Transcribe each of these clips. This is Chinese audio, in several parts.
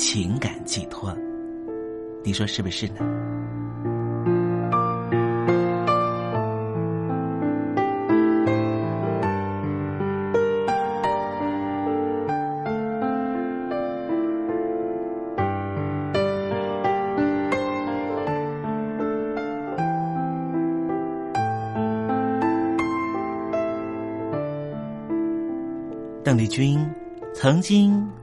情感寄托，你说是不是呢？邓丽君。曾经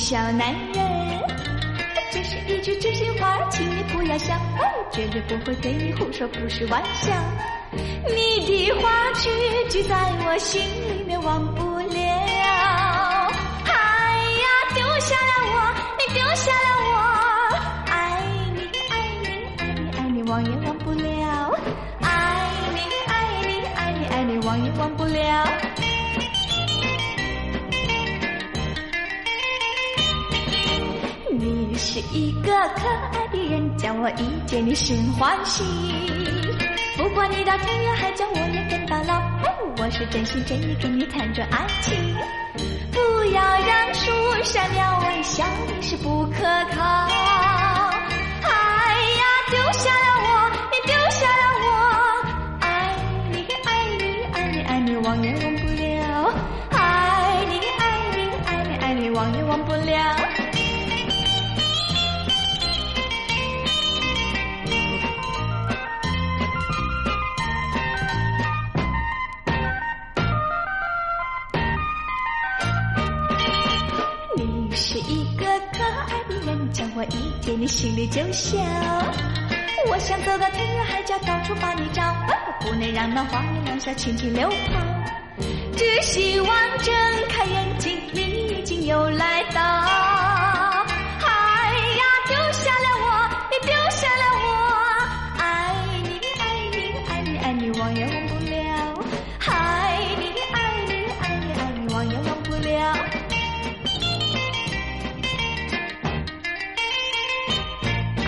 小男人。这是一句真心话，请你不要笑，我绝对不会对你胡说，不是玩笑。你的话句句在我心里面忘不了。哎呀，丢下了我，你丢下了我，爱你爱你爱你爱你，忘也忘不了。爱你爱你爱你爱你，忘也忘不了。是一个可爱的人，叫我一见你心欢喜。不管你到天涯海角，我也跟到老。我是真心真意跟你谈着爱情，不要让树上鸟儿笑你是不可靠。哎呀，丢下了我，你丢下了我，爱你爱你爱你爱你，忘也忘不了。爱你爱你爱你爱你，忘也忘不了。你心里就笑。我想走到天涯海角，到处把你找，不能让那花儿两下轻轻流跑。只希望睁开眼睛，你已经又来到。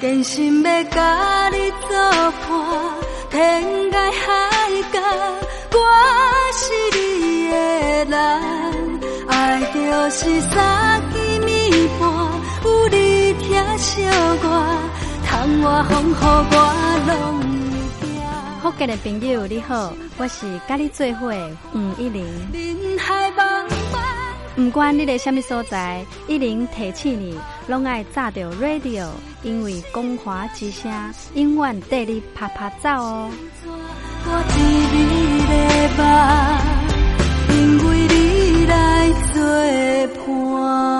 真心要甲你作伴，天涯海角，我是你的人。爱就是三更暝半，有你疼惜我，窗外风雨我拢。福建的朋友你好，我是甲你做伙的黄一玲。不管你在什么所在，一零提起你，拢爱炸着 radio，因为光华之声永远带你啪啪走哦。我知你的梦，因为你来作伴。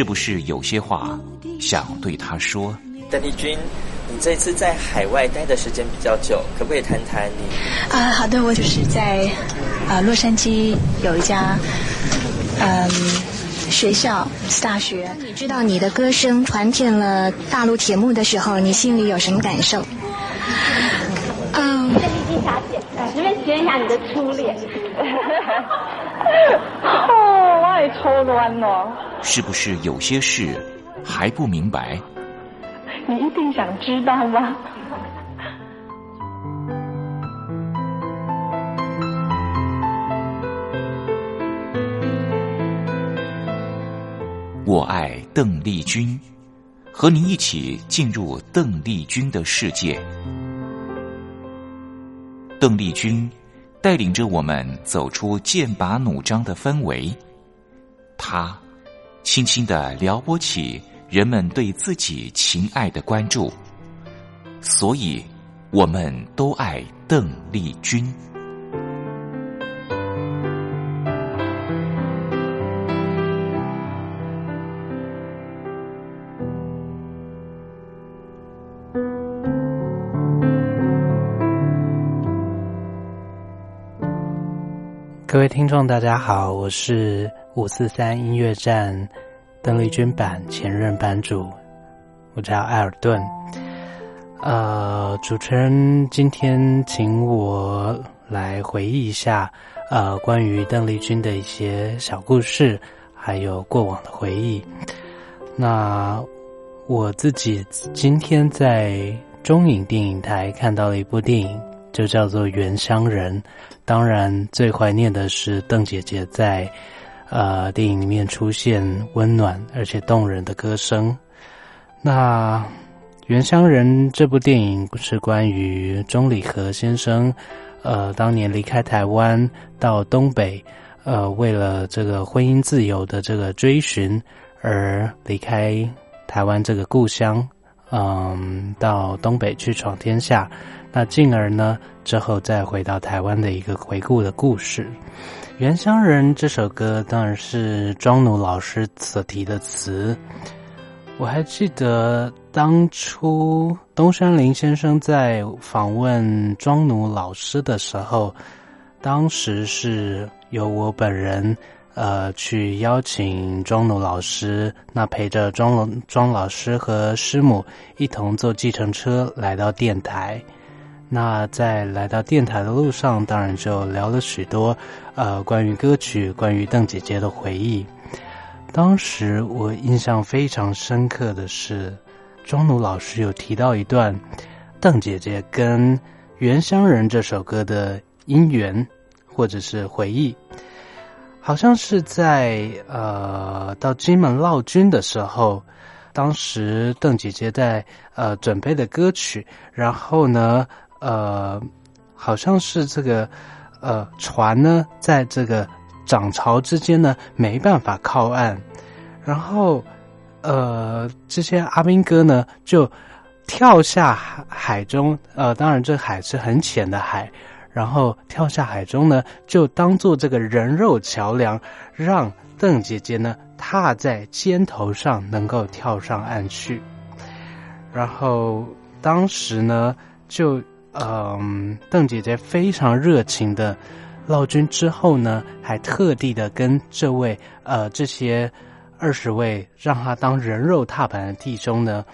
是不是有些话想对他说？邓丽君，你这次在海外待的时间比较久，可不可以谈谈你？啊，好的，我就是在啊洛杉矶有一家嗯学校大学。你知道你的歌声传遍了大陆铁幕的时候，你心里有什么感受？嗯。小姐，随便牵一下你的初恋。哦，我也抽乱了。是不是有些事还不明白？你一定想知道吗？我爱邓丽君，和您一起进入邓丽君的世界。邓丽君带领着我们走出剑拔弩张的氛围，她轻轻的撩拨起人们对自己情爱的关注，所以我们都爱邓丽君。各位听众，大家好，我是五四三音乐站邓丽君版前任版主，我叫艾尔顿。呃，主持人今天请我来回忆一下，呃，关于邓丽君的一些小故事，还有过往的回忆。那我自己今天在中影电影台看到了一部电影，就叫做《原乡人》。当然，最怀念的是邓姐姐在，呃，电影里面出现温暖而且动人的歌声。那《原乡人》这部电影是关于钟理和先生，呃，当年离开台湾到东北，呃，为了这个婚姻自由的这个追寻而离开台湾这个故乡，嗯，到东北去闯天下。那进而呢，之后再回到台湾的一个回顾的故事，《原乡人》这首歌当然是庄奴老师所提的词。我还记得当初东山林先生在访问庄奴老师的时候，当时是由我本人呃，去邀请庄奴老师，那陪着庄龙庄老师和师母一同坐计程车来到电台。那在来到电台的路上，当然就聊了许多，呃，关于歌曲、关于邓姐姐的回忆。当时我印象非常深刻的是，庄奴老师有提到一段邓姐姐跟《原乡人》这首歌的姻缘，或者是回忆。好像是在呃到金门闹军的时候，当时邓姐姐在呃准备的歌曲，然后呢。呃，好像是这个呃船呢，在这个涨潮之间呢，没办法靠岸，然后呃，这些阿兵哥呢就跳下海海中，呃，当然这海是很浅的海，然后跳下海中呢，就当做这个人肉桥梁，让邓姐姐呢踏在肩头上，能够跳上岸去，然后当时呢就。嗯，邓姐姐非常热情的闹军之后呢，还特地的跟这位呃这些二十位让他当人肉踏板的弟兄呢，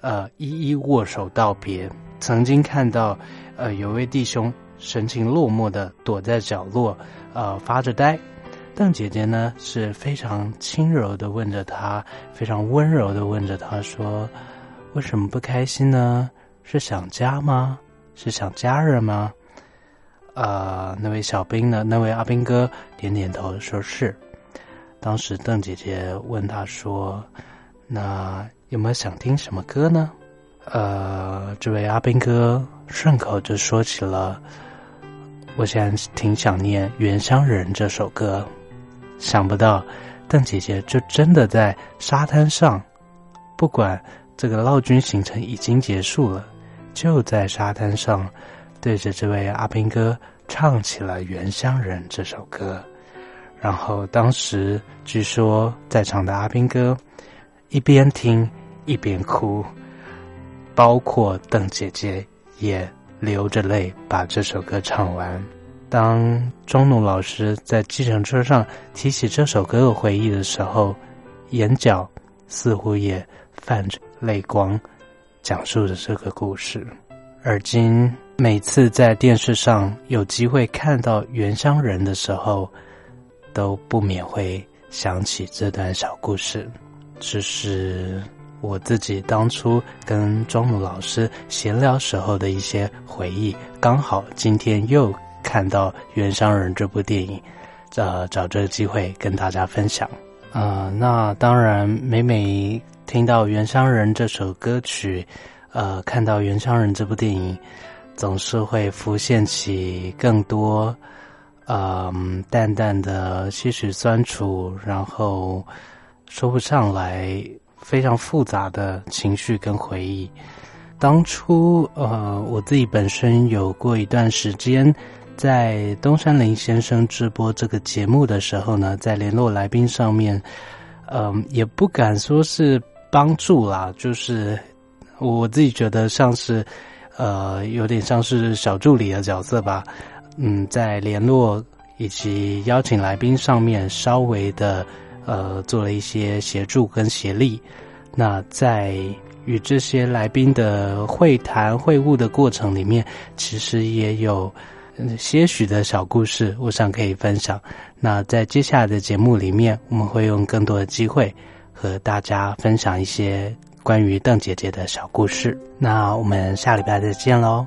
呃一一握手道别。曾经看到呃有位弟兄神情落寞的躲在角落，呃发着呆。邓姐姐呢是非常轻柔的问着他，非常温柔的问着他说：“为什么不开心呢？是想家吗？”是想家人吗？呃，那位小兵呢？那位阿兵哥点点头，说是。当时邓姐姐问他说：“那有没有想听什么歌呢？”呃，这位阿兵哥顺口就说起了：“我现在挺想念《原乡人》这首歌。”想不到邓姐姐就真的在沙滩上，不管这个闹军行程已经结束了。就在沙滩上，对着这位阿兵哥唱起了《原乡人》这首歌。然后当时据说在场的阿兵哥一边听一边哭，包括邓姐姐也流着泪把这首歌唱完。当钟怒老师在计程车上提起这首歌的回忆的时候，眼角似乎也泛着泪光。讲述着这个故事，而今每次在电视上有机会看到原乡人的时候，都不免会想起这段小故事。这是我自己当初跟庄姆老师闲聊时候的一些回忆。刚好今天又看到《原乡人》这部电影，呃，找这个机会跟大家分享。啊，那当然，每每。听到《原乡人》这首歌曲，呃，看到《原乡人》这部电影，总是会浮现起更多，嗯，淡淡的些许酸楚，然后说不上来，非常复杂的情绪跟回忆。当初，呃，我自己本身有过一段时间，在东山林先生直播这个节目的时候呢，在联络来宾上面，嗯，也不敢说是。帮助啦，就是我自己觉得像是，呃，有点像是小助理的角色吧。嗯，在联络以及邀请来宾上面，稍微的呃做了一些协助跟协力。那在与这些来宾的会谈会晤的过程里面，其实也有些许的小故事，我想可以分享。那在接下来的节目里面，我们会用更多的机会。和大家分享一些关于邓姐姐的小故事。那我们下礼拜再见喽。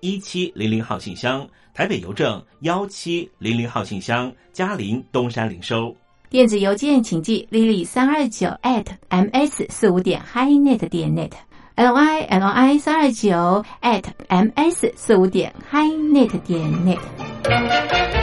一七零零号信箱，台北邮政幺七零零号信箱，嘉陵东山零收。电子邮件请寄 lily 三二九 at ms 四五点 highnet 点 net。l y l y 三二九 at m s 四五点 highnet 点 net。